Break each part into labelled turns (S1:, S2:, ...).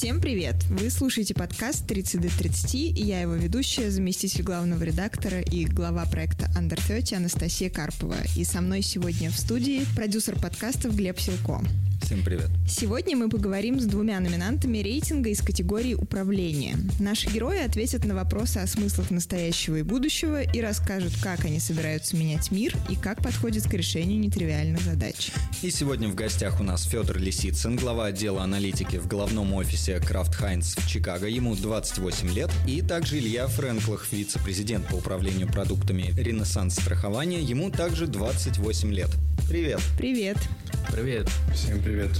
S1: Всем привет! Вы слушаете подкаст 30 до 30, и я его ведущая, заместитель главного редактора и глава проекта Under 30 Анастасия Карпова. И со мной сегодня в студии продюсер подкастов Глеб Силко.
S2: Всем привет.
S1: Сегодня мы поговорим с двумя номинантами рейтинга из категории управления. Наши герои ответят на вопросы о смыслах настоящего и будущего и расскажут, как они собираются менять мир и как подходят к решению нетривиальных задач.
S2: И сегодня в гостях у нас Федор Лисицын, глава отдела аналитики в головном офисе Kraft Heinz в Чикаго. Ему 28 лет. И также Илья Френклах, вице-президент по управлению продуктами Ренессанс страхования. Ему также 28 лет. Привет.
S1: Привет.
S3: Привет.
S4: Всем привет.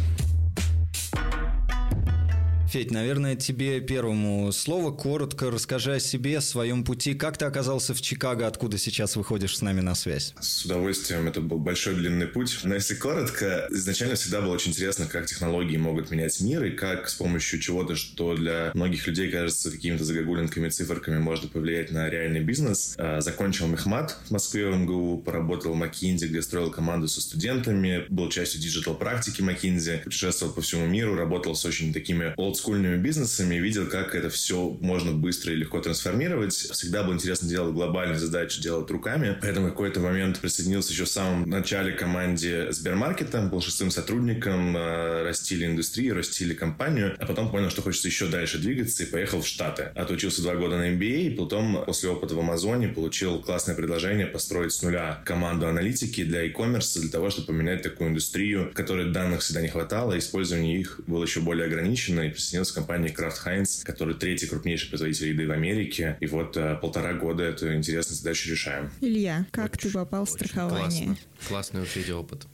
S2: Федь, наверное, тебе первому слово. Коротко расскажи о себе, о своем пути. Как ты оказался в Чикаго, откуда сейчас выходишь с нами на связь?
S4: С удовольствием. Это был большой длинный путь. Но если коротко, изначально всегда было очень интересно, как технологии могут менять мир и как с помощью чего-то, что для многих людей кажется какими-то загогулинками, циферками, можно повлиять на реальный бизнес. А, закончил Мехмат в Москве в МГУ, поработал в McKinsey, где строил команду со студентами, был частью digital-практики McKinsey, путешествовал по всему миру, работал с очень такими old олдскульными бизнесами, видел, как это все можно быстро и легко трансформировать. Всегда было интересно делать глобальные задачи, делать руками. Поэтому в какой-то момент присоединился еще в самом начале команде Сбермаркета, был шестым сотрудником, э, растили индустрию, растили компанию, а потом понял, что хочется еще дальше двигаться и поехал в Штаты. Отучился два года на MBA, и потом после опыта в Амазоне получил классное предложение построить с нуля команду аналитики для e-commerce, для того, чтобы поменять такую индустрию, которой данных всегда не хватало, использование их было еще более ограничено, и присоединился к компании Kraft Heinz, который третий крупнейший производитель еды в Америке. И вот э, полтора года эту интересную задачу решаем.
S1: Илья, как очень, ты попал в страхование?
S3: Классно. Классный вообще опыт.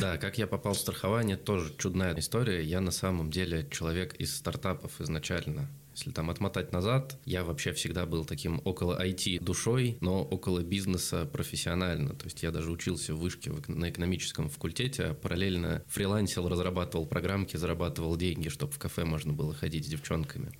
S3: Да, как я попал в страхование, тоже чудная история. Я на самом деле человек из стартапов изначально. Если там отмотать назад, я вообще всегда был таким около IT душой, но около бизнеса профессионально. То есть я даже учился в вышке на экономическом факультете, а параллельно фрилансил, разрабатывал программки, зарабатывал деньги, чтобы в кафе можно было ходить с девчонками.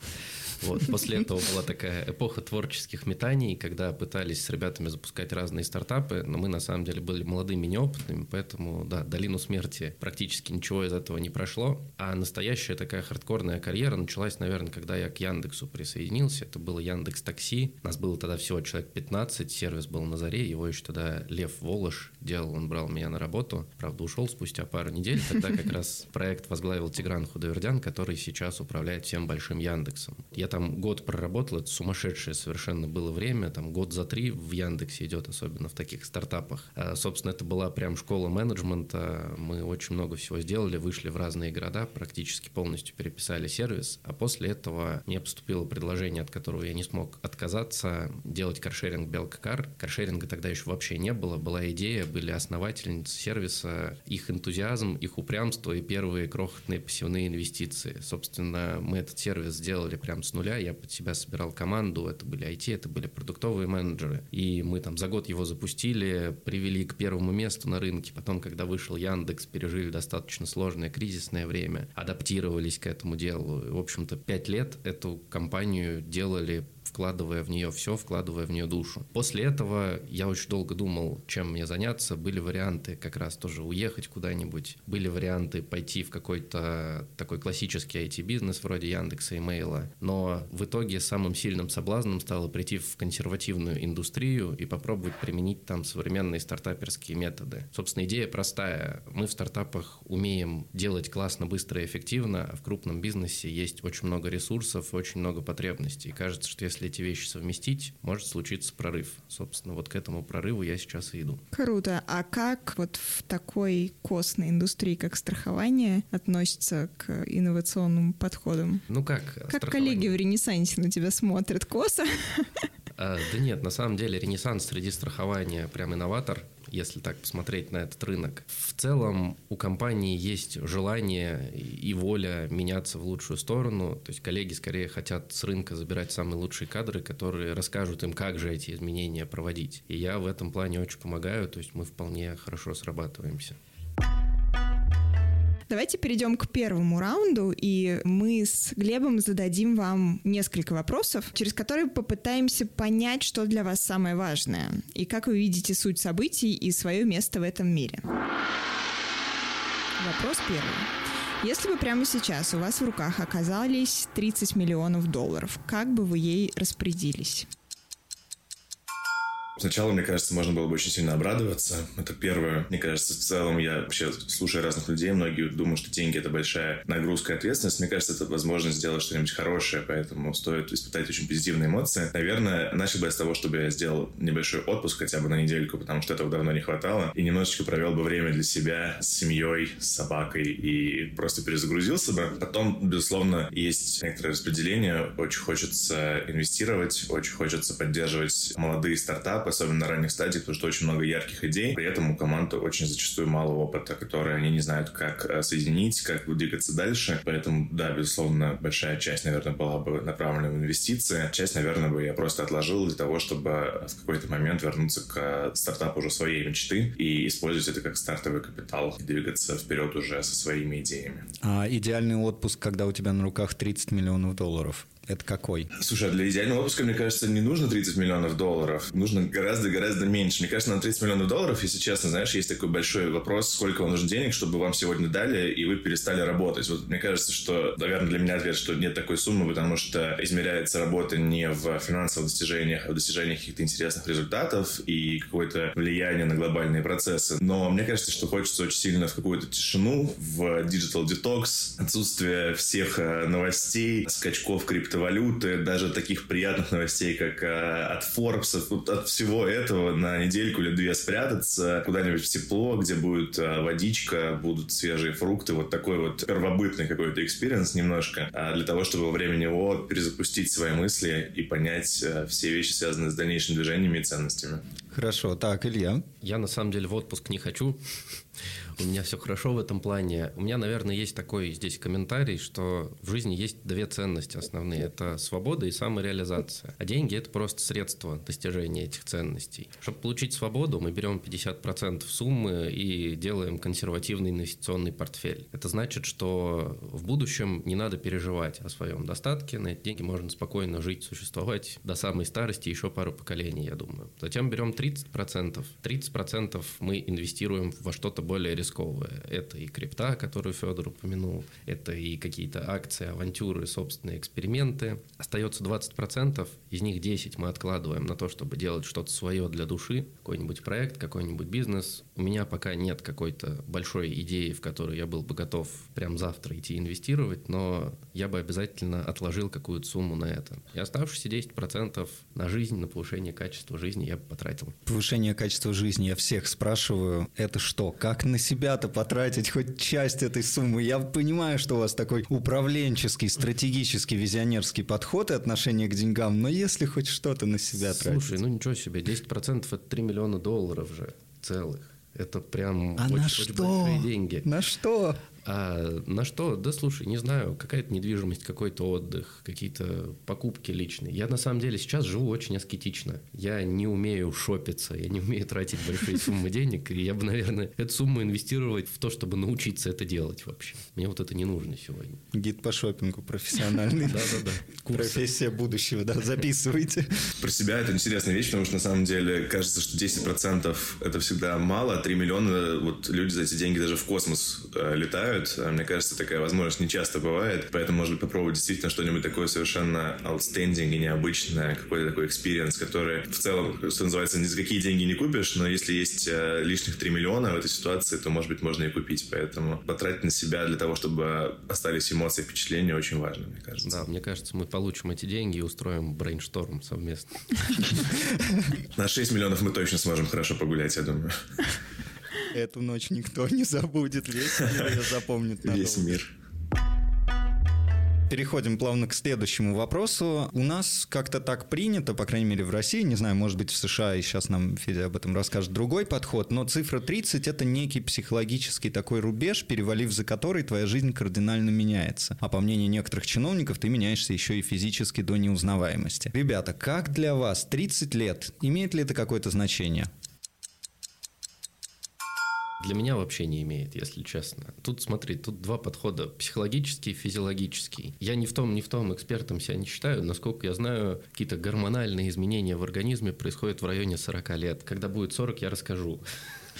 S3: Вот. После этого была такая эпоха творческих метаний, когда пытались с ребятами запускать разные стартапы, но мы на самом деле были молодыми, неопытными, поэтому, да, долину смерти практически ничего из этого не прошло. А настоящая такая хардкорная карьера началась, наверное, когда я к Яндексу присоединился. Это было Яндекс Такси. Нас было тогда всего человек 15, сервис был на заре, его еще тогда Лев Волош делал, он брал меня на работу. Правда, ушел спустя пару недель. Тогда как раз проект возглавил Тигран Худовердян, который сейчас управляет всем большим Яндексом. Я там год проработал, это сумасшедшее совершенно было время, там год за три в Яндексе идет, особенно в таких стартапах. А, собственно, это была прям школа менеджмента, мы очень много всего сделали, вышли в разные города, практически полностью переписали сервис, а после этого мне поступило предложение, от которого я не смог отказаться, делать каршеринг Белкакар. Каршеринга тогда еще вообще не было, была идея, были основательницы сервиса, их энтузиазм, их упрямство и первые крохотные пассивные инвестиции. Собственно, мы этот сервис сделали прям с нуля, я под себя собирал команду, это были IT, это были продуктовые менеджеры, и мы там за год его запустили, привели к первому месту на рынке, потом, когда вышел Яндекс, пережили достаточно сложное кризисное время, адаптировались к этому делу. В общем-то, пять лет эту компанию делали вкладывая в нее все, вкладывая в нее душу. После этого я очень долго думал, чем мне заняться. Были варианты как раз тоже уехать куда-нибудь. Были варианты пойти в какой-то такой классический IT-бизнес вроде Яндекса и Мейла. Но в итоге самым сильным соблазном стало прийти в консервативную индустрию и попробовать применить там современные стартаперские методы. Собственно, идея простая. Мы в стартапах умеем делать классно, быстро и эффективно, а в крупном бизнесе есть очень много ресурсов, очень много потребностей. И кажется, что если эти вещи совместить, может случиться прорыв. Собственно, вот к этому прорыву я сейчас и иду.
S1: Круто. А как вот в такой костной индустрии, как страхование, относится к инновационным подходам?
S3: Ну как?
S1: Как коллеги в Ренессансе на тебя смотрят косо?
S3: А, да нет, на самом деле Ренессанс среди страхования прям инноватор если так посмотреть на этот рынок. В целом у компании есть желание и воля меняться в лучшую сторону. То есть коллеги скорее хотят с рынка забирать самые лучшие кадры, которые расскажут им, как же эти изменения проводить. И я в этом плане очень помогаю, то есть мы вполне хорошо срабатываемся.
S1: Давайте перейдем к первому раунду, и мы с Глебом зададим вам несколько вопросов, через которые попытаемся понять, что для вас самое важное, и как вы видите суть событий и свое место в этом мире. Вопрос первый. Если бы прямо сейчас у вас в руках оказались 30 миллионов долларов, как бы вы ей распорядились?
S4: Сначала, мне кажется, можно было бы очень сильно обрадоваться. Это первое. Мне кажется, в целом я вообще слушаю разных людей, многие думают, что деньги — это большая нагрузка и ответственность. Мне кажется, это возможность сделать что-нибудь хорошее, поэтому стоит испытать очень позитивные эмоции. Наверное, начал бы я с того, чтобы я сделал небольшой отпуск хотя бы на недельку, потому что этого давно не хватало, и немножечко провел бы время для себя с семьей, с собакой и просто перезагрузился бы. Потом, безусловно, есть некоторое распределение. Очень хочется инвестировать, очень хочется поддерживать молодые стартапы, особенно на ранних стадиях, потому что очень много ярких идей. При этом у команды очень зачастую мало опыта, который они не знают, как э, соединить, как двигаться дальше. Поэтому, да, безусловно, большая часть, наверное, была бы направлена в инвестиции. Часть, наверное, бы я просто отложил для того, чтобы в какой-то момент вернуться к стартапу уже своей мечты и использовать это как стартовый капитал и двигаться вперед уже со своими идеями.
S2: А идеальный отпуск, когда у тебя на руках 30 миллионов долларов? Это какой?
S4: Слушай, а для идеального отпуска, мне кажется, не нужно 30 миллионов долларов. Нужно гораздо-гораздо меньше. Мне кажется, на 30 миллионов долларов, если честно, знаешь, есть такой большой вопрос, сколько вам нужно денег, чтобы вам сегодня дали, и вы перестали работать. Вот мне кажется, что, наверное, для меня ответ, что нет такой суммы, потому что измеряется работа не в финансовых достижениях, а в достижениях каких-то интересных результатов и какое-то влияние на глобальные процессы. Но мне кажется, что хочется очень сильно в какую-то тишину, в digital detox, отсутствие всех э, новостей, скачков крипто криптовалюты, даже таких приятных новостей, как э, от Forbes, от всего этого на недельку или две спрятаться куда-нибудь в тепло, где будет э, водичка, будут свежие фрукты, вот такой вот первобытный какой-то experience немножко, а для того, чтобы во время него перезапустить свои мысли и понять э, все вещи, связанные с дальнейшими движениями и ценностями.
S2: Хорошо, так, Илья.
S3: Я на самом деле в отпуск не хочу у меня все хорошо в этом плане. У меня, наверное, есть такой здесь комментарий, что в жизни есть две ценности основные. Это свобода и самореализация. А деньги – это просто средство достижения этих ценностей. Чтобы получить свободу, мы берем 50% суммы и делаем консервативный инвестиционный портфель. Это значит, что в будущем не надо переживать о своем достатке. На эти деньги можно спокойно жить, существовать до самой старости, еще пару поколений, я думаю. Затем берем 30%. 30% мы инвестируем во что-то более рисковые. Это и крипта, которую Федор упомянул, это и какие-то акции, авантюры, собственные эксперименты. Остается 20%, из них 10 мы откладываем на то, чтобы делать что-то свое для души, какой-нибудь проект, какой-нибудь бизнес. У меня пока нет какой-то большой идеи, в которую я был бы готов прям завтра идти инвестировать, но я бы обязательно отложил какую-то сумму на это. И оставшиеся 10% на жизнь, на повышение качества жизни я бы потратил.
S2: Повышение качества жизни я всех спрашиваю. Это что? Как на себя себя-то потратить хоть часть этой суммы. Я понимаю, что у вас такой управленческий, стратегический, визионерский подход и отношение к деньгам, но если хоть что-то на себя
S3: Слушай,
S2: тратить...
S3: Слушай, ну ничего себе, 10% это 3 миллиона долларов же целых. Это прям
S2: а
S3: очень,
S2: на
S3: очень
S2: что?
S3: большие деньги.
S2: На что?
S3: А на что? Да слушай, не знаю, какая-то недвижимость, какой-то отдых, какие-то покупки личные. Я на самом деле сейчас живу очень аскетично. Я не умею шопиться, я не умею тратить большие суммы денег, и я бы, наверное, эту сумму инвестировать в то, чтобы научиться это делать вообще. Мне вот это не нужно сегодня.
S2: Гид по шопингу профессиональный.
S3: Да-да-да.
S2: Профессия будущего, да, записывайте.
S4: Про себя это интересная вещь, потому что на самом деле кажется, что 10% это всегда мало, а 3 миллиона, вот люди за эти деньги даже в космос э, летают, бывают. А мне кажется, такая возможность не часто бывает. Поэтому, может быть, попробовать действительно что-нибудь такое совершенно outstanding и необычное, какой-то такой experience, который в целом, что называется, ни за какие деньги не купишь, но если есть э, лишних 3 миллиона в этой ситуации, то, может быть, можно и купить. Поэтому потратить на себя для того, чтобы остались эмоции, впечатления, очень важно, мне кажется.
S3: Да, мне кажется, мы получим эти деньги и устроим брейншторм совместно.
S4: На 6 миллионов мы точно сможем хорошо погулять, я думаю.
S2: Эту ночь никто не забудет, весь мир ее запомнит
S4: надолго. Весь мир.
S2: Переходим плавно к следующему вопросу. У нас как-то так принято, по крайней мере в России, не знаю, может быть в США, и сейчас нам Федя об этом расскажет, другой подход, но цифра 30 – это некий психологический такой рубеж, перевалив за который твоя жизнь кардинально меняется. А по мнению некоторых чиновников, ты меняешься еще и физически до неузнаваемости. Ребята, как для вас 30 лет? Имеет ли это какое-то значение?
S3: Для меня вообще не имеет, если честно. Тут, смотри, тут два подхода. Психологический и физиологический. Я ни в том, ни в том экспертом себя не считаю. Насколько я знаю, какие-то гормональные изменения в организме происходят в районе 40 лет. Когда будет 40, я расскажу.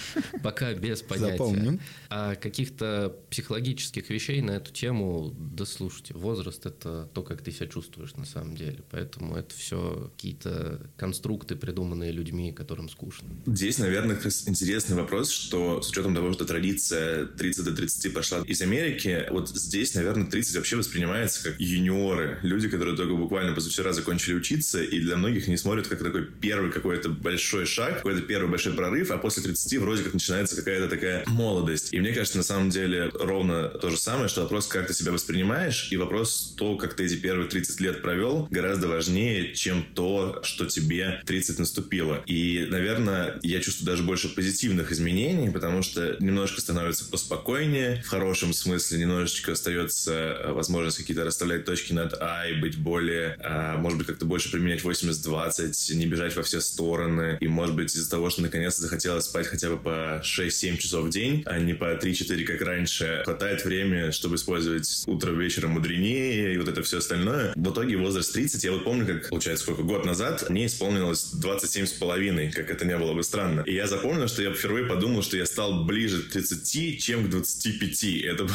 S3: Пока без понятия.
S2: Запомним.
S3: А каких-то психологических вещей на эту тему, да слушайте, возраст – это то, как ты себя чувствуешь на самом деле. Поэтому это все какие-то конструкты, придуманные людьми, которым скучно.
S4: Здесь, наверное, как раз интересный вопрос, что с учетом того, что традиция 30 до 30 пошла из Америки, вот здесь, наверное, 30 вообще воспринимается как юниоры. Люди, которые только буквально позавчера закончили учиться, и для многих не смотрят как такой первый какой-то большой шаг, какой-то первый большой прорыв, а после 30 вроде как начинается какая-то такая молодость. И мне кажется, на самом деле ровно то же самое, что вопрос, как ты себя воспринимаешь, и вопрос то, как ты эти первые 30 лет провел, гораздо важнее, чем то, что тебе 30 наступило. И, наверное, я чувствую даже больше позитивных изменений, потому что немножко становится поспокойнее, в хорошем смысле, немножечко остается э, возможность какие-то расставлять точки над «а» и быть более, а, может быть, как-то больше применять 80-20, не бежать во все стороны. И, может быть, из-за того, что наконец-то захотелось спать хотя бы по 6-7 часов в день, а не по 3-4, как раньше, хватает времени, чтобы использовать утро вечером мудренее и вот это все остальное. В итоге возраст 30, я вот помню, как, получается, сколько, год назад мне исполнилось 27 с половиной, как это не было бы странно. И я запомнил, что я впервые подумал, что я стал ближе к 30, чем к 25. И это был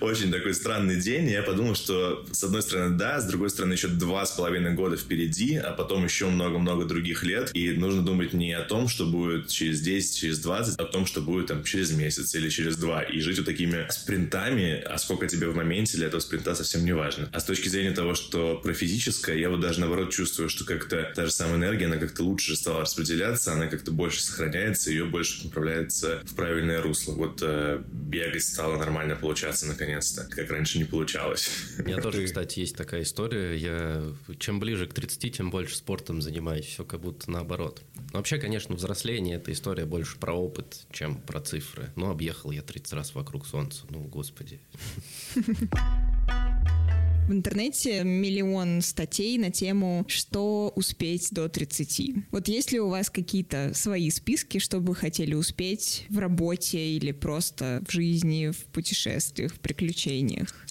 S4: очень такой странный день. И я подумал, что с одной стороны, да, с другой стороны, еще два с половиной года впереди, а потом еще много-много других лет. И нужно думать не о том, что будет через 10, через 20, а о том, что будет там через месяц или через два. И жить вот такими спринтами, а сколько тебе в моменте для этого спринта совсем не важно. А с точки зрения того, что про физическое, я вот даже наоборот чувствую, что как-то та же самая энергия, она как-то лучше стала распределяться, она как-то больше сохраняется, ее больше направляется в правильное русло. Вот э, бегать стало нормально получаться наконец-то, как раньше не получалось.
S3: У меня тоже, кстати, есть такая история. Я чем ближе к 30, тем больше спортом занимаюсь. Все как будто наоборот. Но вообще, конечно, взросление – это история больше про опыт, чем про цифры. Ну, объехал я 30 раз вокруг Солнца. Ну, господи.
S1: В интернете миллион статей на тему «Что успеть до 30?». Вот есть ли у вас какие-то свои списки, что бы хотели успеть в работе или просто в жизни, в путешествиях, в приключениях?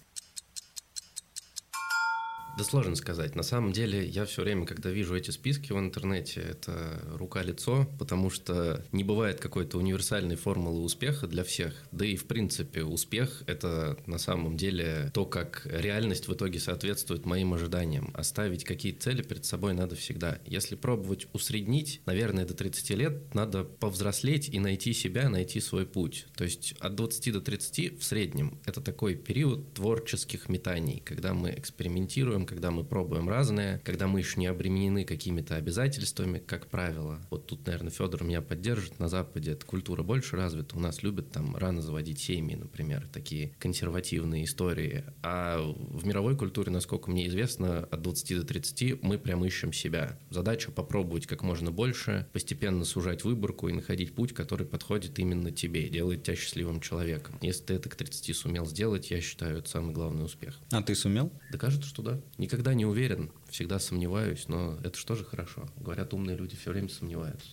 S3: Да сложно сказать. На самом деле, я все время, когда вижу эти списки в интернете, это рука-лицо, потому что не бывает какой-то универсальной формулы успеха для всех. Да и, в принципе, успех – это на самом деле то, как реальность в итоге соответствует моим ожиданиям. Оставить какие-то цели перед собой надо всегда. Если пробовать усреднить, наверное, до 30 лет надо повзрослеть и найти себя, найти свой путь. То есть от 20 до 30 в среднем – это такой период творческих метаний, когда мы экспериментируем, когда мы пробуем разное, когда мы еще не обременены какими-то обязательствами, как правило. Вот тут, наверное, Федор меня поддержит. На Западе эта культура больше развита. У нас любят там рано заводить семьи, например, такие консервативные истории. А в мировой культуре, насколько мне известно, от 20 до 30 мы прям ищем себя. Задача попробовать как можно больше, постепенно сужать выборку и находить путь, который подходит именно тебе, делает тебя счастливым человеком. Если ты это к 30 сумел сделать, я считаю, это самый главный успех.
S2: А ты сумел?
S3: Да кажется, что да. Никогда не уверен, всегда сомневаюсь, но это же тоже хорошо. Говорят, умные люди все время сомневаются.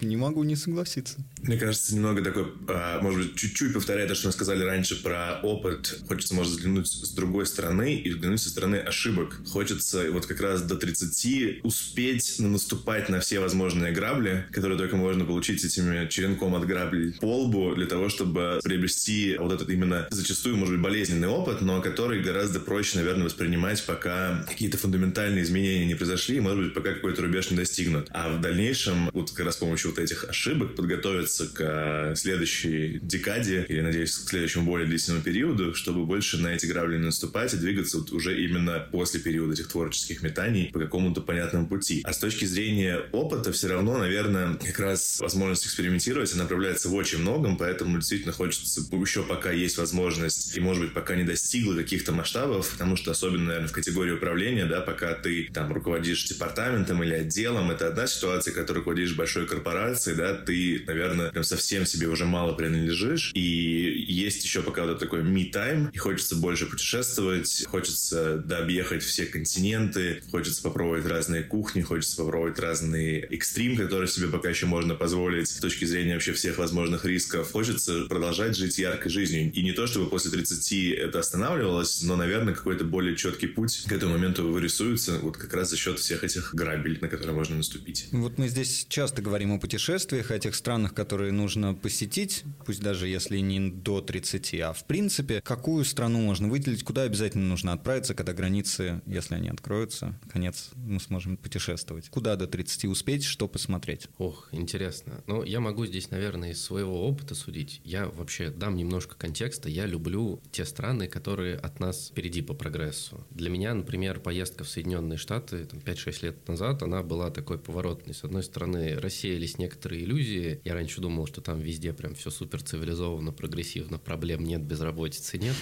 S2: Не могу не согласиться.
S4: Мне кажется, немного такой, а, может быть, чуть-чуть повторяя то, что мы сказали раньше про опыт. Хочется, может, взглянуть с другой стороны и взглянуть со стороны ошибок. Хочется вот как раз до 30 успеть наступать на все возможные грабли, которые только можно получить этими черенком от граблей по лбу, для того, чтобы приобрести вот этот именно зачастую, может быть, болезненный опыт, но который гораздо проще, наверное, воспринимать, пока какие-то фундаментальные изменения не произошли, может быть, пока какой-то рубеж не достигнут. А в дальнейшем, вот как раз с помощью вот этих ошибок подготовиться к э, следующей декаде или, надеюсь, к следующему более длительному периоду, чтобы больше на эти грабли не наступать и двигаться вот уже именно после периода этих творческих метаний по какому-то понятному пути. А с точки зрения опыта все равно, наверное, как раз возможность экспериментировать, она проявляется в очень многом, поэтому действительно хочется еще пока есть возможность и, может быть, пока не достигла каких-то масштабов, потому что особенно, наверное, в категории управления, да, пока ты там руководишь департаментом или отделом, это одна ситуация, ты руководишь большой корпорацией, корпорации, да, ты, наверное, прям совсем себе уже мало принадлежишь. И есть еще пока вот такой me-time, и хочется больше путешествовать, хочется да, все континенты, хочется попробовать разные кухни, хочется попробовать разные экстрим, которые себе пока еще можно позволить с точки зрения вообще всех возможных рисков. Хочется продолжать жить яркой жизнью. И не то, чтобы после 30 это останавливалось, но, наверное, какой-то более четкий путь к этому моменту вырисуется вот как раз за счет всех этих грабель, на которые можно наступить.
S2: Вот мы здесь часто говорим о путешествиях, о тех странах, которые нужно посетить, пусть даже если не до 30, а в принципе, какую страну можно выделить, куда обязательно нужно отправиться, когда границы, если они откроются, наконец мы сможем путешествовать. Куда до 30 успеть, что посмотреть?
S3: Ох, интересно. Ну, я могу здесь, наверное, из своего опыта судить. Я вообще дам немножко контекста. Я люблю те страны, которые от нас впереди по прогрессу. Для меня, например, поездка в Соединенные Штаты там, 5-6 лет назад, она была такой поворотной. С одной стороны, рассеялись некоторые иллюзии. Я раньше думал, что там везде прям все супер цивилизованно, прогрессивно, проблем нет, безработицы нет.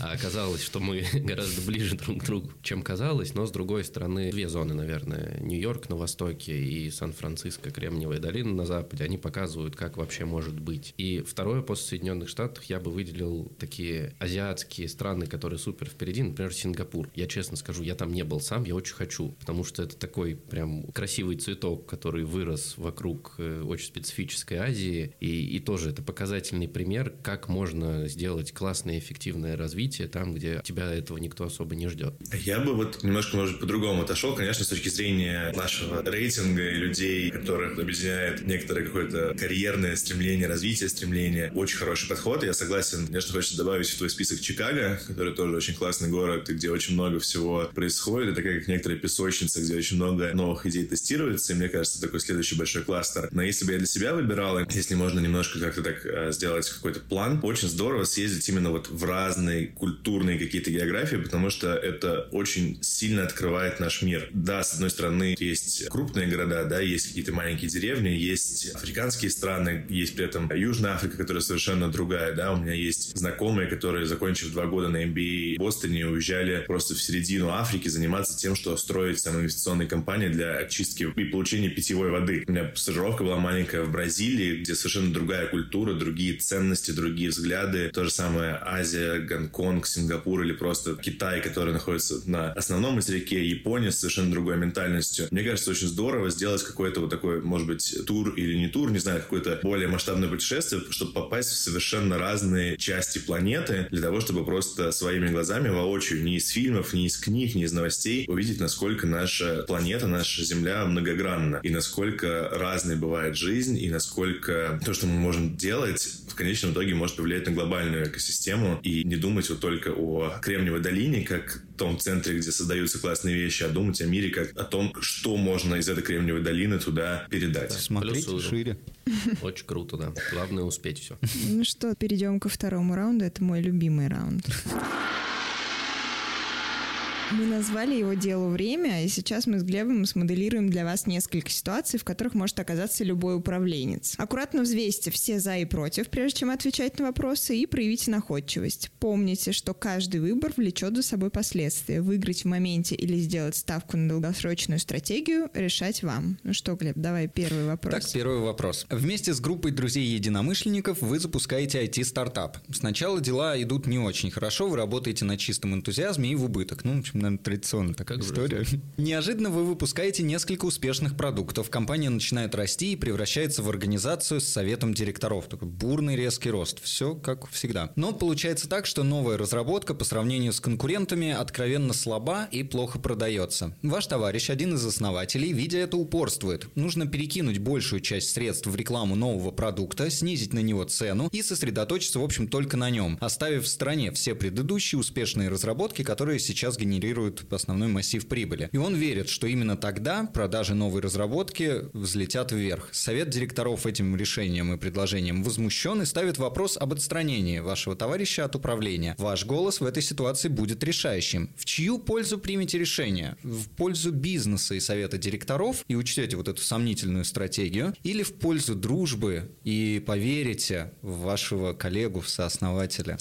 S3: А оказалось, что мы гораздо ближе друг к другу, чем казалось. Но, с другой стороны, две зоны, наверное. Нью-Йорк на востоке и Сан-Франциско, Кремниевая долина на западе, они показывают, как вообще может быть. И второе, после Соединенных Штатов я бы выделил такие азиатские страны, которые супер впереди, например, Сингапур. Я честно скажу, я там не был сам, я очень хочу, потому что это такой прям красивый цветок, который вырос вокруг э, очень специфической Азии, и, и тоже это показательный пример, как можно сделать классное эффективное развитие там, где тебя этого никто особо не ждет.
S4: Я бы вот немножко, может по-другому отошел, конечно, с точки зрения нашего рейтинга и людей, которых объединяет некоторое какое-то карьерное стремление, развитие стремления. Очень хороший подход. Я согласен. Конечно, хочется добавить в твой список Чикаго, который тоже очень классный город, где очень много всего происходит. Это как некоторая песочница, где очень много новых идей тестируется. И мне кажется, такой следующий большой кластер. Но если бы я для себя выбирал, если можно немножко как-то так э, сделать какой-то план, очень здорово съездить именно вот в разные культурные какие-то географии, потому что это очень сильно открывает наш мир. Да, с одной стороны, есть крупные города, да, есть какие-то маленькие деревни, есть африканские страны, есть при этом Южная Африка, которая совершенно другая, да, у меня есть знакомые, которые, закончив два года на MBA в Бостоне, уезжали просто в середину Африки заниматься тем, что строить там инвестиционные компании для очистки и получения питьевой воды. У меня была маленькая в Бразилии, где совершенно другая культура, другие ценности, другие взгляды. То же самое Азия, Гонконг, Сингапур или просто Китай, который находится на основном материке, Япония с совершенно другой ментальностью. Мне кажется, очень здорово сделать какой-то вот такой, может быть, тур или не тур, не знаю, какое-то более масштабное путешествие, чтобы попасть в совершенно разные части планеты для того, чтобы просто своими глазами воочию, не из фильмов, не из книг, не из новостей, увидеть, насколько наша планета, наша Земля многогранна, и насколько разной бывает жизнь, и насколько то, что мы можем делать, в конечном итоге может повлиять на глобальную экосистему, и не думать вот только о Кремниевой долине, как том центре, где создаются классные вещи, а думать о мире как о том, что можно из этой Кремниевой долины туда передать.
S2: Смотрите
S3: Плюсую.
S2: шире.
S3: Очень круто, да. Главное успеть все.
S1: Ну что, перейдем ко второму раунду. Это мой любимый раунд. Мы назвали его «Делу время», и сейчас мы с Глебом смоделируем для вас несколько ситуаций, в которых может оказаться любой управленец. Аккуратно взвесьте все «за» и «против», прежде чем отвечать на вопросы, и проявите находчивость. Помните, что каждый выбор влечет за собой последствия. Выиграть в моменте или сделать ставку на долгосрочную стратегию – решать вам. Ну что, Глеб, давай первый вопрос.
S2: Так, первый вопрос. Вместе с группой друзей-единомышленников вы запускаете IT-стартап. Сначала дела идут не очень хорошо, вы работаете на чистом энтузиазме и в убыток. Ну, в общем, наверное, традиционная такая
S3: Как
S2: история. Неожиданно вы выпускаете несколько успешных продуктов. Компания начинает расти и превращается в организацию с советом директоров. Такой бурный резкий рост. Все как всегда. Но получается так, что новая разработка по сравнению с конкурентами откровенно слаба и плохо продается. Ваш товарищ, один из основателей, видя это, упорствует. Нужно перекинуть большую часть средств в рекламу нового продукта, снизить на него цену и сосредоточиться, в общем, только на нем, оставив в стороне все предыдущие успешные разработки, которые сейчас генерируют основной массив прибыли. И он верит, что именно тогда продажи новой разработки взлетят вверх. Совет директоров этим решением и предложением возмущен и ставит вопрос об отстранении вашего товарища от управления. Ваш голос в этой ситуации будет решающим. В чью пользу примете решение? В пользу бизнеса и совета директоров и учтете вот эту сомнительную стратегию? Или в пользу дружбы и поверите в вашего коллегу, в сооснователя?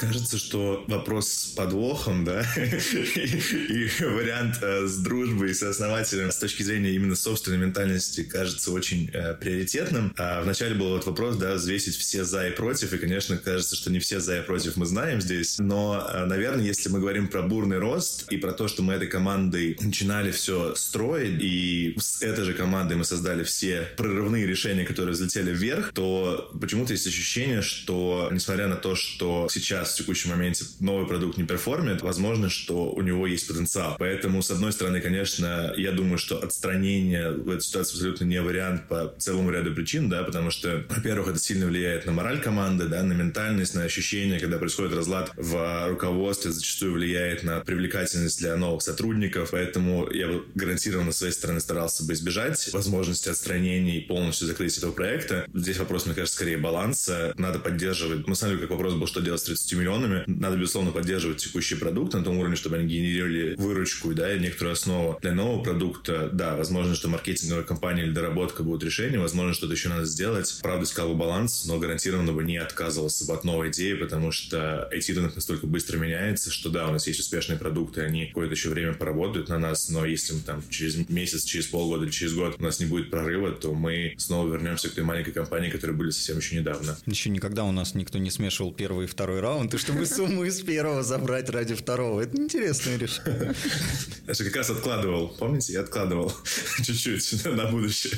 S4: Кажется, что вопрос с подвохом, да, и вариант э, с дружбой, с основателем с точки зрения именно собственной ментальности кажется очень э, приоритетным. А вначале был вот вопрос, да, взвесить все за и против, и, конечно, кажется, что не все за и против мы знаем здесь, но, э, наверное, если мы говорим про бурный рост и про то, что мы этой командой начинали все строить, и с этой же командой мы создали все прорывные решения, которые взлетели вверх, то почему-то есть ощущение, что, несмотря на то, что сейчас сейчас, в текущем моменте, новый продукт не перформит, возможно, что у него есть потенциал. Поэтому, с одной стороны, конечно, я думаю, что отстранение в этой ситуации абсолютно не вариант по целому ряду причин, да, потому что, во-первых, это сильно влияет на мораль команды, да, на ментальность, на ощущение, когда происходит разлад в руководстве, зачастую влияет на привлекательность для новых сотрудников, поэтому я бы гарантированно с своей стороны старался бы избежать возможности отстранений и полностью закрыть этого проекта. Здесь вопрос, мне кажется, скорее баланса. Надо поддерживать, мы смотрели, как вопрос был, что делать с 30 миллионами. Надо, безусловно, поддерживать текущий продукт на том уровне, чтобы они генерировали выручку, да, и некоторую основу для нового продукта. Да, возможно, что маркетинговая компания или доработка будет решением, возможно, что-то еще надо сделать. Правда, бы баланс, но гарантированно бы не отказывался бы от новой идеи, потому что IT-рынок настолько быстро меняется, что да, у нас есть успешные продукты, они какое-то еще время поработают на нас, но если мы там через месяц, через полгода или через год у нас не будет прорыва, то мы снова вернемся к той маленькой компании, которые были совсем еще недавно.
S2: Еще никогда у нас никто не смешивал первый и второй раунд, и чтобы сумму из первого забрать ради второго. Это интересное решение.
S4: Я же как раз откладывал, помните, я откладывал чуть-чуть на будущее.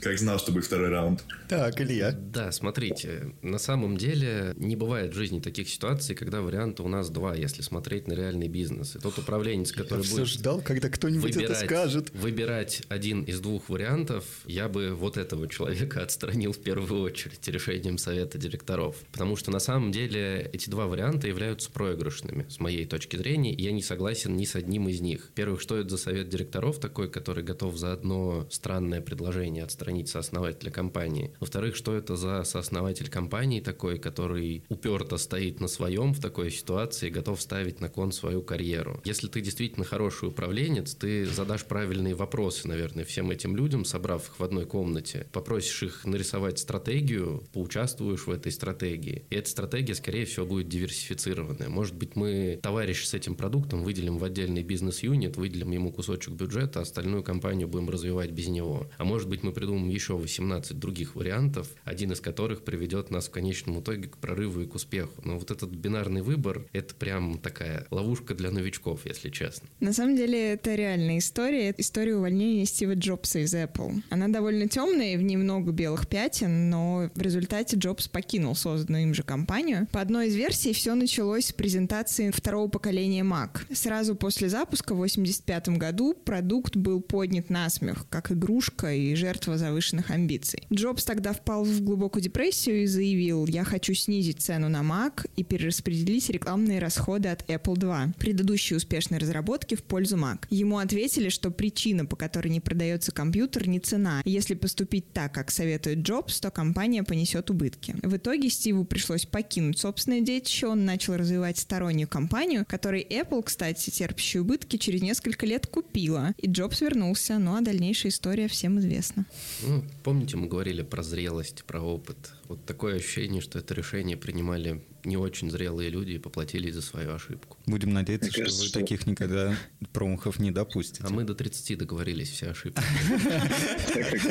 S4: Как знал, что будет второй раунд.
S2: Так, Илья.
S3: Да, смотрите, на самом деле не бывает в жизни таких ситуаций, когда варианта у нас два, если смотреть на реальный бизнес. И тот управленец, который
S2: я
S3: будет...
S2: все ждал, когда кто-нибудь
S3: выбирать,
S2: это скажет.
S3: Выбирать один из двух вариантов, я бы вот этого человека отстранил в первую очередь решением совета директоров. Потому что на самом деле эти два варианта являются проигрышными, с моей точки зрения, и я не согласен ни с одним из них. Во-первых, что это за совет директоров такой, который готов за одно странное предложение отстранить отстранить сооснователя компании. Во-вторых, что это за сооснователь компании такой, который уперто стоит на своем в такой ситуации и готов ставить на кон свою карьеру. Если ты действительно хороший управленец, ты задашь правильные вопросы, наверное, всем этим людям, собрав их в одной комнате, попросишь их нарисовать стратегию, поучаствуешь в этой стратегии. И эта стратегия, скорее всего, будет диверсифицированная. Может быть, мы товарищ с этим продуктом выделим в отдельный бизнес-юнит, выделим ему кусочек бюджета, остальную компанию будем развивать без него. А может быть, мы придумаем придумаем еще 18 других вариантов, один из которых приведет нас в конечном итоге к прорыву и к успеху. Но вот этот бинарный выбор – это прям такая ловушка для новичков, если честно.
S1: На самом деле это реальная история. Это история увольнения Стива Джобса из Apple. Она довольно темная, в ней много белых пятен, но в результате Джобс покинул созданную им же компанию. По одной из версий все началось с презентации второго поколения Mac. Сразу после запуска в 1985 году продукт был поднят на смех, как игрушка и жертва завышенных амбиций. Джобс тогда впал в глубокую депрессию и заявил, я хочу снизить цену на Mac и перераспределить рекламные расходы от Apple II, предыдущие успешные разработки в пользу Mac. Ему ответили, что причина, по которой не продается компьютер, не цена. Если поступить так, как советует Джобс, то компания понесет убытки. В итоге Стиву пришлось покинуть собственное детище, он начал развивать стороннюю компанию, которой Apple, кстати, терпящие убытки, через несколько лет купила. И Джобс вернулся, ну а дальнейшая история всем известна.
S3: Ну, помните, мы говорили про зрелость, про опыт. Вот такое ощущение, что это решение принимали не очень зрелые люди и поплатились за свою ошибку.
S2: Будем надеяться, что вы таких никогда промахов не допустите.
S3: А мы до 30 договорились все ошибки.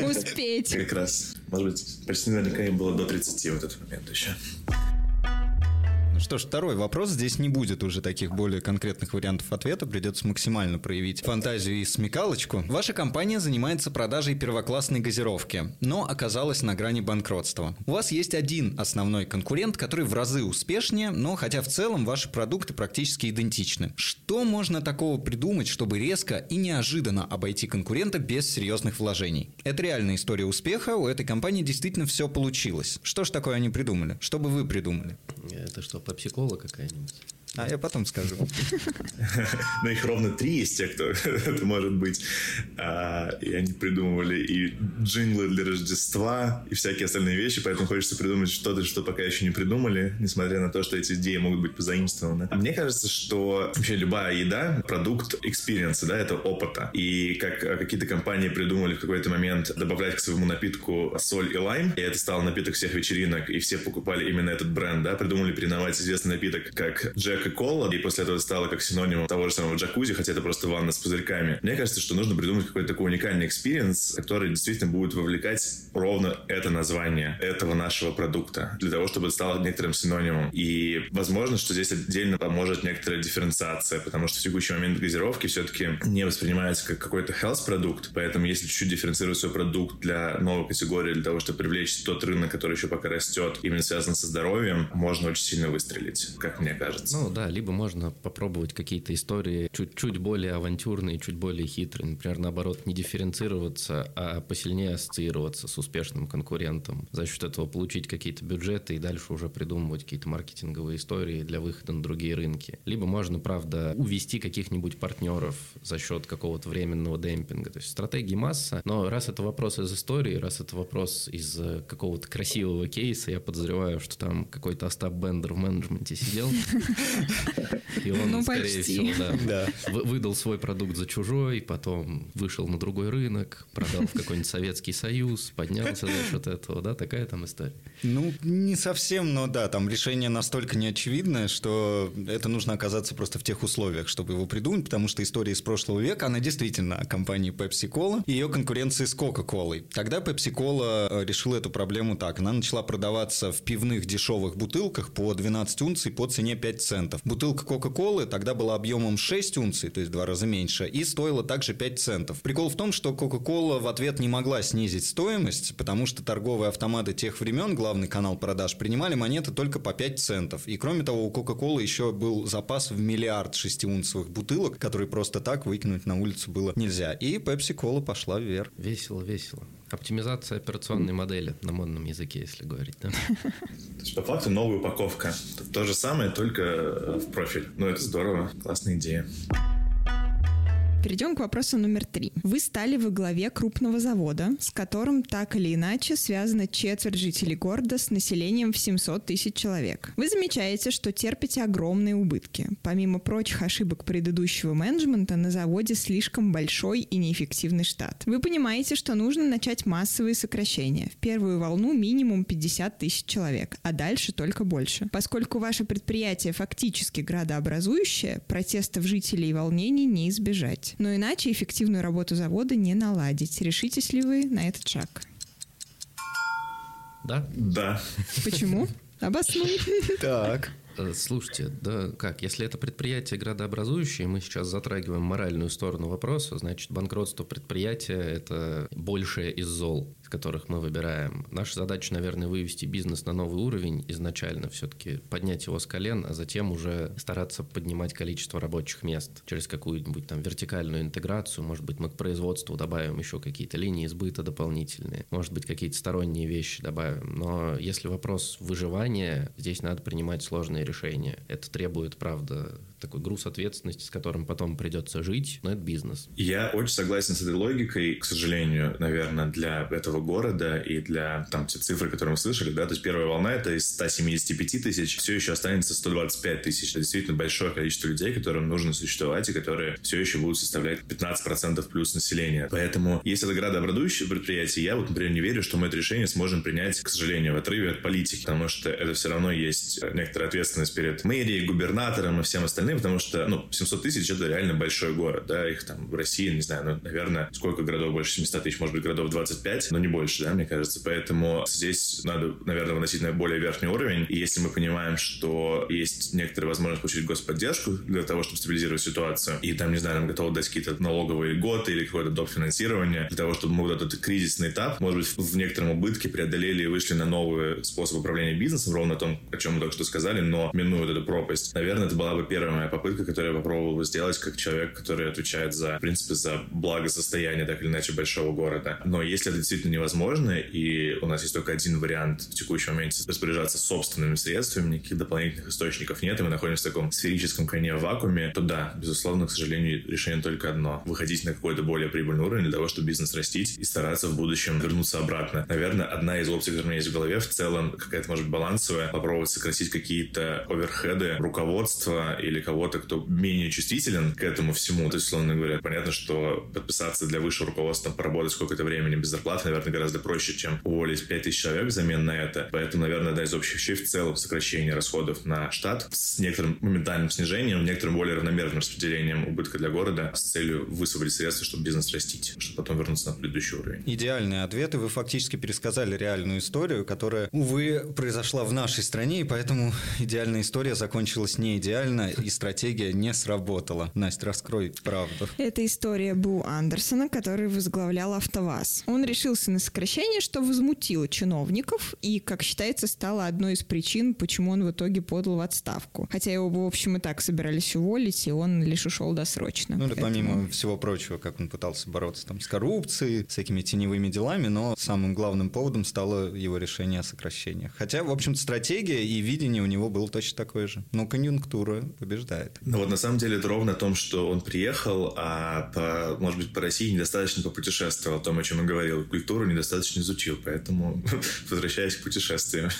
S1: Успеть.
S4: Как раз. Может быть, почти наверняка им было до 30 в этот момент еще.
S2: Что ж, второй вопрос. Здесь не будет уже таких более конкретных вариантов ответа. Придется максимально проявить фантазию и смекалочку. Ваша компания занимается продажей первоклассной газировки, но оказалась на грани банкротства. У вас есть один основной конкурент, который в разы успешнее, но хотя в целом ваши продукты практически идентичны. Что можно такого придумать, чтобы резко и неожиданно обойти конкурента без серьезных вложений? Это реальная история успеха. У этой компании действительно все получилось. Что ж такое они придумали? Что бы вы придумали?
S3: Это что, попсикола какая-нибудь?
S2: А я потом скажу.
S4: Но их ровно три есть те, кто это может быть. А, и они придумывали и джинглы для Рождества, и всякие остальные вещи, поэтому хочется придумать что-то, что пока еще не придумали, несмотря на то, что эти идеи могут быть позаимствованы. Мне кажется, что вообще любая еда — продукт experience а, да, это опыта. И как какие-то компании придумали в какой-то момент добавлять к своему напитку соль и лайм, и это стал напиток всех вечеринок, и все покупали именно этот бренд, да, придумали переименовать известный напиток как Джек и кола, и после этого стало как синонимом того же самого джакузи, хотя это просто ванна с пузырьками. Мне кажется, что нужно придумать какой-то такой уникальный experience, который действительно будет вовлекать ровно это название этого нашего продукта, для того, чтобы это стало некоторым синонимом. И возможно, что здесь отдельно поможет некоторая дифференциация, потому что в текущий момент газировки все-таки не воспринимается как какой-то health продукт, поэтому если чуть-чуть дифференцировать свой продукт для новой категории, для того, чтобы привлечь тот рынок, который еще пока растет, именно связан со здоровьем, можно очень сильно выстрелить, как мне кажется.
S3: Ну да, либо можно попробовать какие-то истории чуть-чуть более авантюрные, чуть более хитрые. Например, наоборот, не дифференцироваться, а посильнее ассоциироваться с успешным конкурентом. За счет этого получить какие-то бюджеты и дальше уже придумывать какие-то маркетинговые истории для выхода на другие рынки. Либо можно, правда, увести каких-нибудь партнеров за счет какого-то временного демпинга. То есть стратегии масса, но раз это вопрос из истории, раз это вопрос из какого-то красивого кейса, я подозреваю, что там какой-то Остап Бендер в менеджменте сидел, и он, ну, скорее всего, да, выдал свой продукт за чужой, потом вышел на другой рынок, продал в какой-нибудь Советский Союз, поднялся за счет этого, да, такая там история.
S2: Ну, не совсем, но да, там решение настолько неочевидное, что это нужно оказаться просто в тех условиях, чтобы его придумать, потому что история из прошлого века, она действительно о компании Pepsi-Cola и ее конкуренции с Coca-Cola. Тогда Pepsi-Cola э, решила эту проблему так. Она начала продаваться в пивных дешевых бутылках по 12 унций по цене 5 центов. Бутылка Coca-Cola тогда была объемом 6 унций, то есть в два раза меньше, и стоила также 5 центов. Прикол в том, что Coca-Cola в ответ не могла снизить стоимость, потому что торговые автоматы тех времен, главный канал продаж, принимали монеты только по 5 центов. И кроме того, у Coca-Cola еще был запас в миллиард шестиунцевых бутылок, которые просто так выкинуть на улицу было нельзя. И Pepsi-Cola пошла вверх.
S3: Весело, весело. Оптимизация операционной модели на модном языке, если говорить. Да?
S4: То есть, по факту, новая упаковка. То же самое, только в профиль. Ну, это здорово. Классная идея.
S1: Перейдем к вопросу номер три. Вы стали во главе крупного завода, с которым так или иначе связана четверть жителей города с населением в 700 тысяч человек. Вы замечаете, что терпите огромные убытки. Помимо прочих ошибок предыдущего менеджмента, на заводе слишком большой и неэффективный штат. Вы понимаете, что нужно начать массовые сокращения. В первую волну минимум 50 тысяч человек, а дальше только больше. Поскольку ваше предприятие фактически градообразующее, протестов жителей и волнений не избежать делать. Но иначе эффективную работу завода не наладить. Решитесь ли вы на этот шаг?
S3: Да.
S4: Да.
S1: Почему? Обоснуй.
S2: Так.
S3: Э, слушайте, да как, если это предприятие градообразующее, мы сейчас затрагиваем моральную сторону вопроса, значит, банкротство предприятия – это большее из зол которых мы выбираем. Наша задача, наверное, вывести бизнес на новый уровень изначально, все-таки поднять его с колен, а затем уже стараться поднимать количество рабочих мест через какую-нибудь там вертикальную интеграцию. Может быть, мы к производству добавим еще какие-то линии сбыта дополнительные, может быть, какие-то сторонние вещи добавим. Но если вопрос выживания, здесь надо принимать сложные решения. Это требует, правда, такой груз ответственности, с которым потом придется жить, но это бизнес.
S4: Я очень согласен с этой логикой, к сожалению, наверное, для этого города и для там те цифры, которые мы слышали, да, то есть первая волна это из 175 тысяч, все еще останется 125 тысяч. Это действительно большое количество людей, которым нужно существовать и которые все еще будут составлять 15% плюс населения. Поэтому, если это градообразующее предприятие, я вот, например, не верю, что мы это решение сможем принять, к сожалению, в отрыве от политики, потому что это все равно есть некоторая ответственность перед мэрией, губернатором и всем остальным остальные, потому что, ну, 700 тысяч — это реально большой город, да, их там в России, не знаю, ну, наверное, сколько городов больше 700 тысяч, может быть, городов 25, но не больше, да, мне кажется, поэтому здесь надо, наверное, выносить на более верхний уровень, и если мы понимаем, что есть некоторая возможность получить господдержку для того, чтобы стабилизировать ситуацию, и там, не знаю, нам готовы дать какие-то налоговые льготы или какое-то доп. финансирование для того, чтобы мы вот этот кризисный этап, может быть, в некотором убытке преодолели и вышли на новый способ управления бизнесом, ровно о том, о чем мы только что сказали, но минуют эту пропасть. Наверное, это была бы первая моя попытка, которую я попробовал сделать как человек, который отвечает за, в принципе, за благосостояние, так или иначе, большого города. Но если это действительно невозможно, и у нас есть только один вариант в текущем моменте распоряжаться собственными средствами, никаких дополнительных источников нет, и мы находимся в таком сферическом коне в вакууме, то да, безусловно, к сожалению, решение только одно. Выходить на какой-то более прибыльный уровень для того, чтобы бизнес растить и стараться в будущем вернуться обратно. Наверное, одна из опций, которая у меня есть в голове, в целом какая-то, может быть, балансовая, попробовать сократить какие-то оверхеды руководства или кого-то, кто менее чувствителен к этому всему. То есть, условно говоря, понятно, что подписаться для высшего руководства, поработать сколько-то времени без зарплаты, наверное, гораздо проще, чем уволить 5000 человек взамен на это. Поэтому, наверное, одна из общих вещей в целом сокращение расходов на штат с некоторым моментальным снижением, некоторым более равномерным распределением убытка для города с целью высвободить средства, чтобы бизнес растить, чтобы потом вернуться на предыдущий уровень.
S2: Идеальные ответы. Вы фактически пересказали реальную историю, которая, увы, произошла в нашей стране, и поэтому идеальная история закончилась не идеально, и стратегия не сработала. Настя, раскрой правду.
S1: Это история Бу Андерсона, который возглавлял АвтоВАЗ. Он решился на сокращение, что возмутило чиновников и, как считается, стало одной из причин, почему он в итоге подал в отставку. Хотя его, в общем, и так собирались уволить, и он лишь ушел досрочно.
S2: Ну, это помимо всего прочего, как он пытался бороться там с коррупцией, с всякими теневыми делами, но самым главным поводом стало его решение о сокращениях. Хотя, в общем-то, стратегия и видение у него было точно такое же. Но конъюнктура побеждает.
S4: Ну вот на самом деле это ровно о том, что он приехал, а по, может быть, по России недостаточно попутешествовал, о том, о чем он говорил. Культуру недостаточно изучил, поэтому возвращаясь к путешествиям.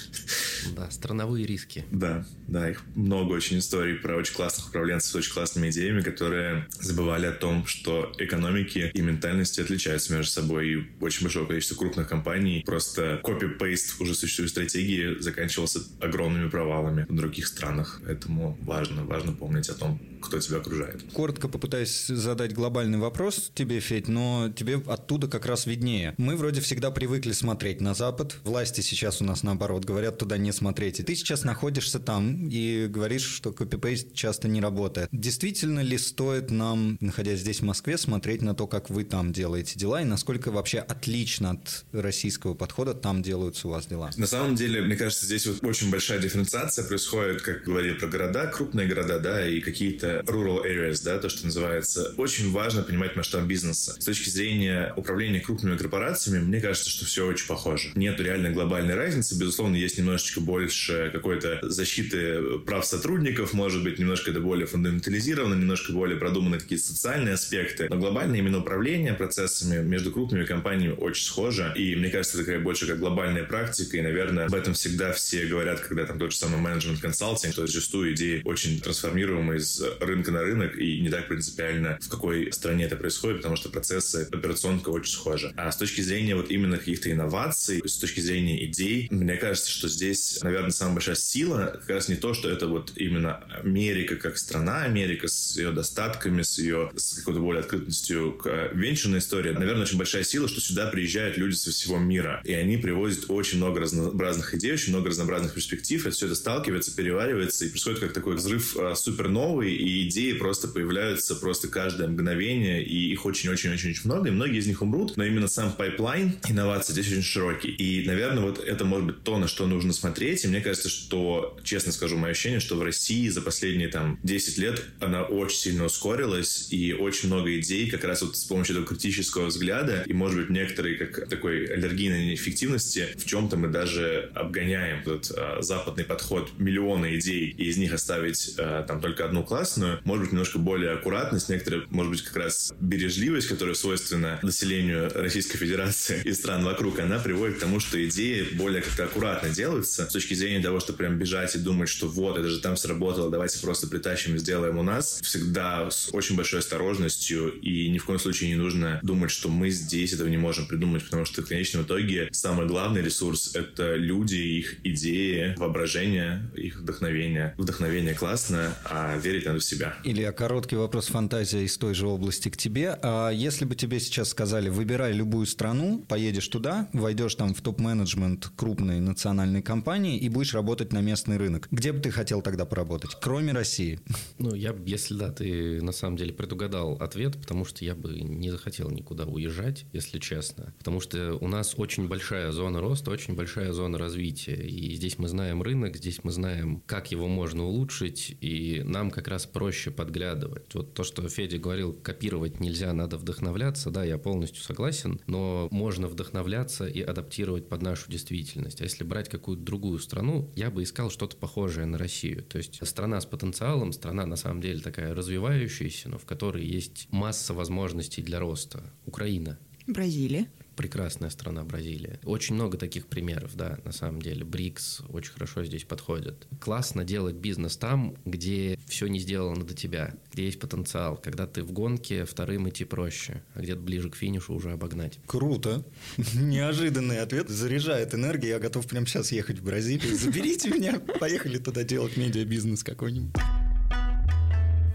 S3: Да, страновые риски.
S4: Да, да, их много очень историй про очень классных управленцев с очень классными идеями, которые забывали о том, что экономики и ментальности отличаются между собой. И очень большое количество крупных компаний просто копи-пейст уже существующей стратегии заканчивался огромными провалами в других странах. Поэтому важно, важно помнить о том, кто тебя окружает.
S2: Коротко попытаюсь задать глобальный вопрос тебе, Федь, но тебе оттуда как раз виднее. Мы вроде всегда привыкли смотреть на Запад. Власти сейчас у нас наоборот говорят туда не смотреть. И ты сейчас находишься там и говоришь, что копипейст часто не работает. Действительно ли стоит нам, находясь здесь в Москве, смотреть на то, как вы там делаете дела и насколько вообще отлично от российского подхода там делаются у вас дела?
S4: На самом деле, мне кажется, здесь вот очень большая дифференциация происходит, как говорили про города, крупные города, да, и какие-то rural areas, да, то, что называется. Очень важно понимать масштаб бизнеса. С точки зрения управления крупными корпорациями, мне кажется, что все очень похоже. Нет реально глобальной разницы. Безусловно, есть немножечко больше какой-то защиты прав сотрудников, может быть, немножко это более фундаментализировано, немножко более продуманы какие-то социальные аспекты. Но глобальное именно управление процессами между крупными компаниями очень схоже. И мне кажется, это такая больше как глобальная практика. И, наверное, об этом всегда все говорят, когда там тот же самый менеджмент консалтинг, то зачастую идеи очень трансформируемые из рынка на рынок, и не так принципиально, в какой стране это происходит, потому что процессы операционка очень схожи. А с точки зрения вот именно каких-то инноваций, с точки зрения идей, мне кажется, что здесь, наверное, самая большая сила как раз не то, что это вот именно Америка как страна, Америка с ее достатками, с ее с какой-то более открытостью к венчурной истории. Наверное, очень большая сила, что сюда приезжают люди со всего мира, и они привозят очень много разнообразных идей, очень много разнообразных перспектив, и все это сталкивается, переваривается, и происходит как такой взрыв а, суперновый, и идеи просто появляются просто каждое мгновение, и их очень-очень-очень много, и многие из них умрут, но именно сам pipeline инноваций здесь очень широкий. И, наверное, вот это может быть то, на что нужно смотреть, и мне кажется, что, честно скажу, мое ощущение, что в России за последние там 10 лет она очень сильно ускорилась, и очень много идей как раз вот с помощью этого критического взгляда, и, может быть, некоторые как такой аллергийной неэффективности, в чем-то мы даже обгоняем этот а, западный подход, миллионы идей, и из них оставить а, там только одну классную, может быть, немножко более аккуратность, некоторая, может быть, как раз бережливость, которая свойственна населению Российской Федерации и стран вокруг, она приводит к тому, что идеи более как-то аккуратно делаются с точки зрения того, что прям бежать и думать, что вот, это же там сработало, давайте просто притащим и сделаем у нас. Всегда с очень большой осторожностью и ни в коем случае не нужно думать, что мы здесь этого не можем придумать, потому что в конечном итоге самый главный ресурс — это люди, их идеи, воображение, их вдохновение. Вдохновение классно, а верить надо в себя.
S2: Илья, короткий вопрос фантазия из той же области к тебе. А если бы тебе сейчас сказали, выбирай любую страну, поедешь туда, войдешь там в топ-менеджмент крупной национальной компании и будешь работать на местный рынок, где бы ты хотел тогда поработать, кроме России?
S3: Ну, я, если да, ты на самом деле предугадал ответ, потому что я бы не захотел никуда уезжать, если честно. Потому что у нас очень большая зона роста, очень большая зона развития. И здесь мы знаем рынок, здесь мы знаем, как его можно улучшить, и нам как раз проще подглядывать. Вот то, что Федя говорил, копировать нельзя, надо вдохновляться, да, я полностью согласен, но можно вдохновляться и адаптировать под нашу действительность. А если брать какую-то другую страну, я бы искал что-то похожее на Россию. То есть страна с потенциалом, страна на самом деле такая развивающаяся, но в которой есть масса возможностей для роста. Украина.
S1: Бразилия.
S3: Прекрасная страна Бразилия. Очень много таких примеров, да, на самом деле. БРИКС очень хорошо здесь подходит. Классно делать бизнес там, где все не сделано до тебя, где есть потенциал. Когда ты в гонке, вторым идти проще, а где-то ближе к финишу уже обогнать.
S2: Круто. Неожиданный ответ. Заряжает энергией. Я готов прямо сейчас ехать в Бразилию. Заберите меня. Поехали туда делать медиабизнес какой-нибудь.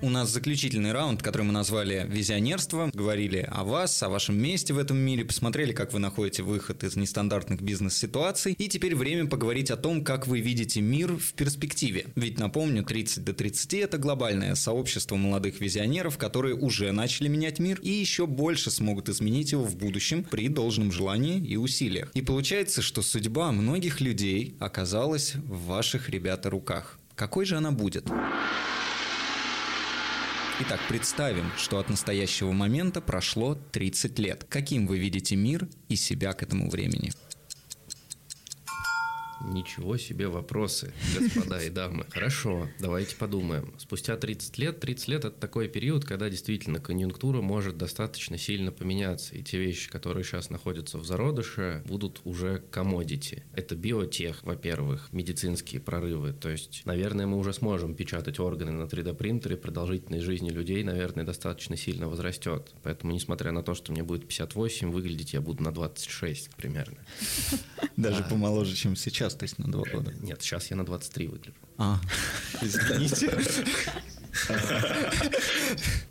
S2: У нас заключительный раунд, который мы назвали «Визионерство». Говорили о вас, о вашем месте в этом мире, посмотрели, как вы находите выход из нестандартных бизнес-ситуаций. И теперь время поговорить о том, как вы видите мир в перспективе. Ведь, напомню, 30 до 30 – это глобальное сообщество молодых визионеров, которые уже начали менять мир и еще больше смогут изменить его в будущем при должном желании и усилиях. И получается, что судьба многих людей оказалась в ваших, ребята, руках. Какой же она будет? Итак, представим, что от настоящего момента прошло 30 лет. Каким вы видите мир и себя к этому времени?
S3: Ничего себе вопросы, господа и дамы. Хорошо, давайте подумаем. Спустя 30 лет, 30 лет это такой период, когда действительно конъюнктура может достаточно сильно поменяться, и те вещи, которые сейчас находятся в зародыше, будут уже комодити. Это биотех, во-первых, медицинские прорывы, то есть, наверное, мы уже сможем печатать органы на 3D принтере, продолжительность жизни людей, наверное, достаточно сильно возрастет. Поэтому, несмотря на то, что мне будет 58, выглядеть я буду на 26 примерно.
S2: Даже помоложе, чем сейчас, то есть на два года.
S3: Нет, сейчас я на 23 выгляжу.
S2: А, извините.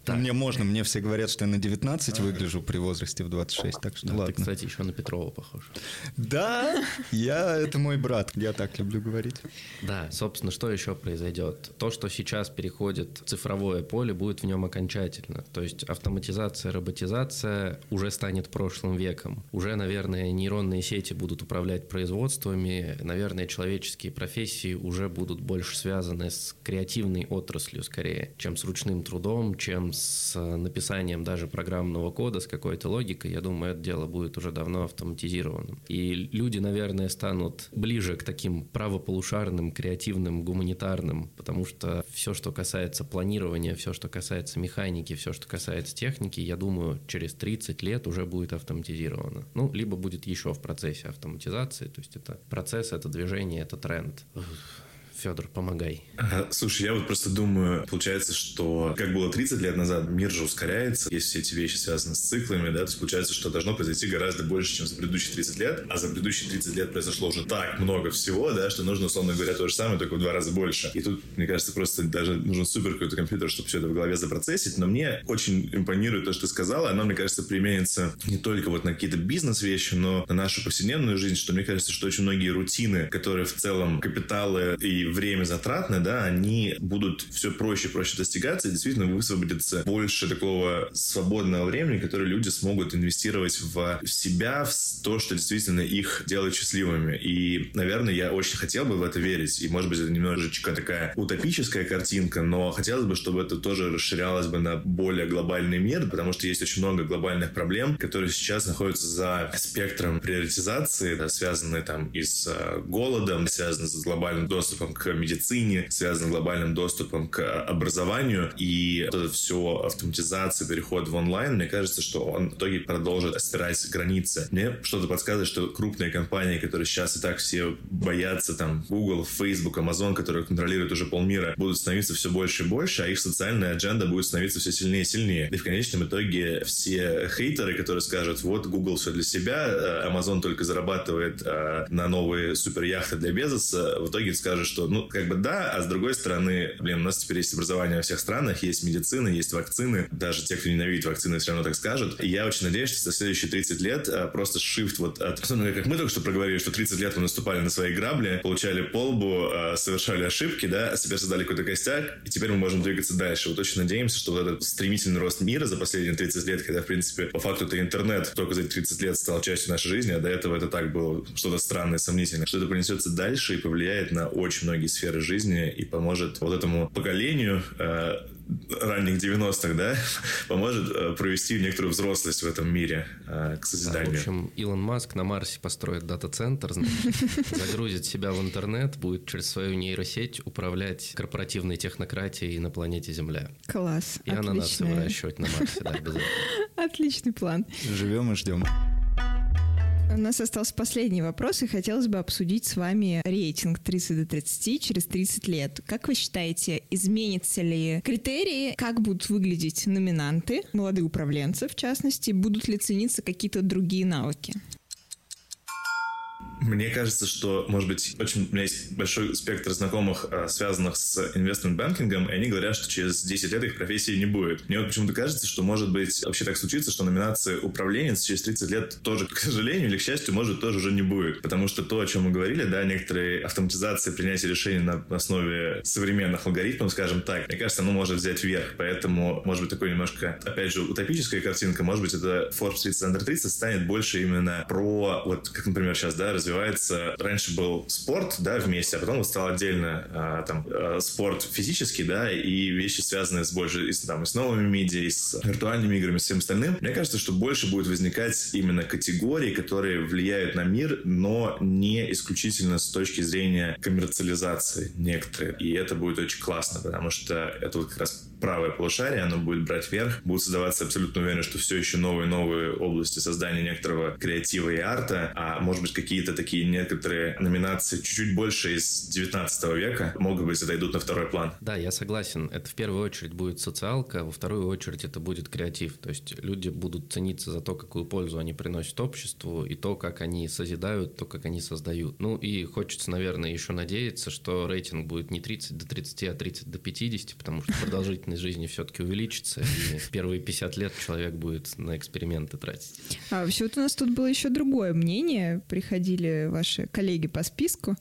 S2: Мне можно, мне все говорят, что я на 19 выгляжу при возрасте в 26, так что
S3: Да,
S2: ладно.
S3: Ты, кстати, еще на Петрова похож.
S2: Да, я, это мой брат, я так люблю говорить.
S3: Да, собственно, что еще произойдет? То, что сейчас переходит в цифровое поле, будет в нем окончательно. То есть автоматизация, роботизация уже станет прошлым веком. Уже, наверное, нейронные сети будут управлять производствами, наверное, человеческие профессии уже будут больше связаны с креативной отраслью скорее, чем с ручным трудом, чем с э, написанием даже программного кода с какой-то логикой. Я думаю, это дело будет уже давно автоматизированным. И люди, наверное, станут ближе к таким правополушарным, креативным, гуманитарным, потому что все, что касается планирования, все, что касается механики, все, что касается техники, я думаю, через 30 лет уже будет автоматизировано. Ну, либо будет еще в процессе автоматизации, то есть это процесс, это движение, это тренд. Федор, помогай.
S4: Слушай, я вот просто думаю, получается, что как было 30 лет назад, мир же ускоряется, есть все эти вещи связаны с циклами, да, то есть получается, что должно произойти гораздо больше, чем за предыдущие 30 лет, а за предыдущие 30 лет произошло уже так много всего, да, что нужно, условно говоря, то же самое, только в два раза больше. И тут, мне кажется, просто даже нужен супер какой-то компьютер, чтобы все это в голове запроцессить, но мне очень импонирует то, что ты сказала, оно, мне кажется, применится не только вот на какие-то бизнес-вещи, но на нашу повседневную жизнь, что мне кажется, что очень многие рутины, которые в целом капиталы и время затратны, да, они будут все проще и проще достигаться, и действительно высвободится больше такого свободного времени, которое люди смогут инвестировать в себя, в то, что действительно их делает счастливыми. И, наверное, я очень хотел бы в это верить. И, может быть, это немножечко такая утопическая картинка, но хотелось бы, чтобы это тоже расширялось бы на более глобальный мир, потому что есть очень много глобальных проблем, которые сейчас находятся за спектром приоритизации, да, связанные там и с э, голодом, связанные с глобальным доступом к медицине, связанные с глобальным доступом к образованию. И вот это все автоматизация, переход в онлайн, мне кажется, что он в итоге продолжит стирать границы. Мне что-то подсказывает, что крупные компании, которые сейчас и так все боятся, там, Google, Facebook, Amazon, которые контролируют уже полмира, будут становиться все больше и больше, а их социальная адженда будет становиться все сильнее и сильнее. И в конечном итоге все хейтеры, которые скажут, вот Google все для себя, э, Amazon только зарабатывает э, на новые супер яхты для Безоса, в итоге скажут, что, ну, как бы да, а с другой стороны, блин, у нас теперь есть образование во всех странах, есть медицина, есть вакцины, даже те, кто ненавидит вакцины, все равно так скажут. И я очень надеюсь, что за следующие 30 лет э, просто шифт вот от, ну, как мы только что проговорили, что 30 лет мы наступали на свои грабли, получали полбу, э, совершали ошибки, да, себе создали какой-то костяк, и теперь мы можем двигаться дальше. Вот очень надеемся, что вот этот стремительный рост мира за последние 30 лет, когда, в принципе, по факту это интернет только за эти 30 лет стал частью нашей жизни, а до этого это так было что-то странное, сомнительное, что это принесется дальше и повлияет на очень многие сферы жизни и поможет вот этому поколению э, ранних 90-х, да, поможет э, провести некоторую взрослость в этом мире э, к
S3: Да,
S4: созиданию.
S3: в общем, Илон Маск на Марсе построит дата-центр, значит, загрузит себя в интернет, будет через свою нейросеть управлять корпоративной технократией на планете Земля.
S1: Класс.
S3: И ананасы выращивать на Марсе, да, обязательно.
S1: Отличный план.
S2: Живем и ждем.
S1: У нас остался последний вопрос, и хотелось бы обсудить с вами рейтинг 30 до 30 через 30 лет. Как вы считаете, изменятся ли критерии, как будут выглядеть номинанты, молодые управленцы в частности, будут ли цениться какие-то другие навыки?
S4: Мне кажется, что, может быть, очень, у меня есть большой спектр знакомых, а, связанных с инвестмент-банкингом, и они говорят, что через 10 лет их профессии не будет. Мне вот почему-то кажется, что, может быть, вообще так случится, что номинация управленец через 30 лет тоже, к сожалению или к счастью, может, тоже уже не будет. Потому что то, о чем мы говорили, да, некоторые автоматизации принятия решений на основе современных алгоритмов, скажем так, мне кажется, оно может взять вверх. Поэтому, может быть, такой немножко, опять же, утопическая картинка, может быть, это Forbes 30 Under 30 станет больше именно про, вот, как, например, сейчас, да, развивать развивается. Раньше был спорт, да, вместе, а потом стал отдельно а, там а, спорт физический, да, и вещи, связанные с больше, и, там, и с новыми медиа, и с виртуальными играми, с всем остальным. Мне кажется, что больше будет возникать именно категории, которые влияют на мир, но не исключительно с точки зрения коммерциализации некоторые. И это будет очень классно, потому что это вот как раз правое полушарие, оно будет брать верх, будут создаваться абсолютно уверенно, что все еще новые-новые области создания некоторого креатива и арта, а может быть какие-то такие некоторые номинации чуть-чуть больше из 19 века могут быть отойдут на второй план.
S3: Да, я согласен. Это в первую очередь будет социалка, а во вторую очередь это будет креатив. То есть люди будут цениться за то, какую пользу они приносят обществу, и то, как они созидают, то, как они создают. Ну и хочется, наверное, еще надеяться, что рейтинг будет не 30 до 30, а 30 до 50, потому что продолжительность продолжительность жизни все-таки увеличится, и первые 50 лет человек будет на эксперименты тратить.
S1: А вообще вот у нас тут было еще другое мнение. Приходили ваши коллеги по списку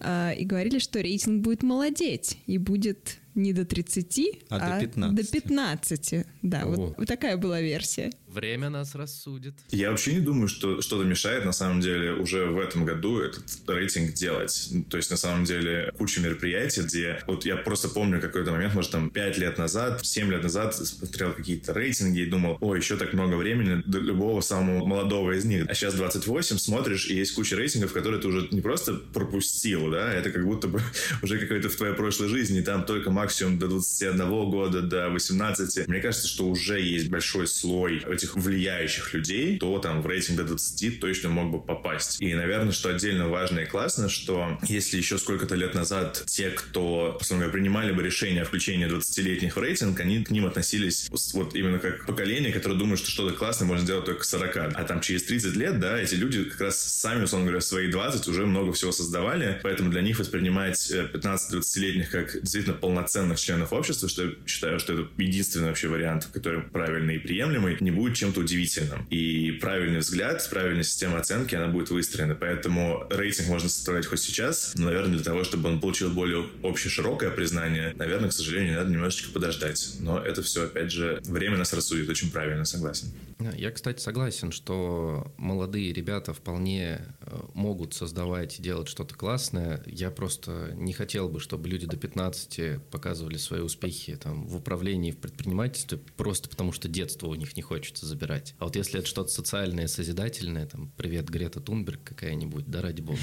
S1: а, и говорили, что рейтинг будет молодеть и будет не до 30,
S2: а, а до 15.
S1: До 15, да. Вот, вот такая была версия.
S3: Время нас рассудит.
S4: Я вообще не думаю, что что-то мешает, на самом деле, уже в этом году этот рейтинг делать. То есть, на самом деле, куча мероприятий, где... Вот я просто помню какой-то момент, может, там, 5 лет назад, 7 лет назад смотрел какие-то рейтинги и думал, ой, еще так много времени до любого самого молодого из них. А сейчас 28, смотришь, и есть куча рейтингов, которые ты уже не просто пропустил, да, это как будто бы уже какой-то в твоей прошлой жизни, там только максимум до 21 года, до 18. Мне кажется, что уже есть большой слой этих влияющих людей, то там в рейтинг до 20 точно мог бы попасть. И, наверное, что отдельно важно и классно, что если еще сколько-то лет назад те, кто, условно принимали бы решение о включении 20-летних в рейтинг, они к ним относились вот именно как поколение, которое думает, что что-то классное можно сделать только к 40. А там через 30 лет, да, эти люди как раз сами, условно говоря, свои 20 уже много всего создавали, поэтому для них воспринимать 15-20-летних как действительно полноценно полноценных членов общества, что я считаю, что это единственный вообще вариант, который правильный и приемлемый, не будет чем-то удивительным. И правильный взгляд, правильная система оценки, она будет выстроена. Поэтому рейтинг можно составлять хоть сейчас, но, наверное, для того, чтобы он получил более общее широкое признание, наверное, к сожалению, надо немножечко подождать. Но это все, опять же, время нас рассудит очень правильно, согласен.
S3: Я, кстати, согласен, что молодые ребята вполне э, могут создавать и делать что-то классное. Я просто не хотел бы, чтобы люди до 15 показывали свои успехи там, в управлении, в предпринимательстве, просто потому что детство у них не хочется забирать. А вот если это что-то социальное, созидательное, там, привет, Грета Тунберг какая-нибудь, да ради бога.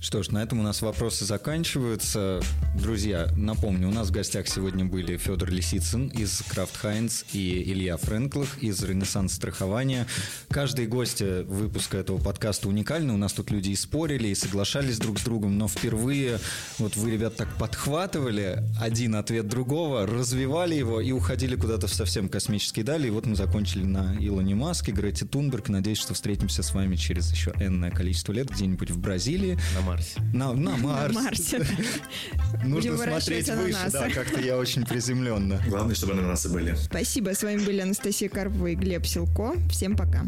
S2: Что ж, на этом у нас вопросы заканчиваются. Друзья, напомню, у нас в гостях сегодня были Федор Лисицын из Крафт Хайнс и Илья Френклых из Ренессанс страхования. Каждый гость выпуска этого подкаста уникальный. У нас тут люди и спорили, и соглашались друг с другом, но впервые вот вы, ребят, так подхватывали один ответ другого, развивали его и уходили куда-то в совсем космические дали. И вот мы закончили на Илоне Маске, Грете Тунберг. Надеюсь, что встретимся с вами через еще энное количество лет где-нибудь в Бразилии.
S3: Марсе.
S2: На, на Марс.
S1: На Марсе.
S2: Нужно смотреть выше, да, как-то я очень приземленно.
S4: Главное, чтобы ананасы были.
S1: Спасибо. С вами были Анастасия Карпова и Глеб Силко. Всем пока.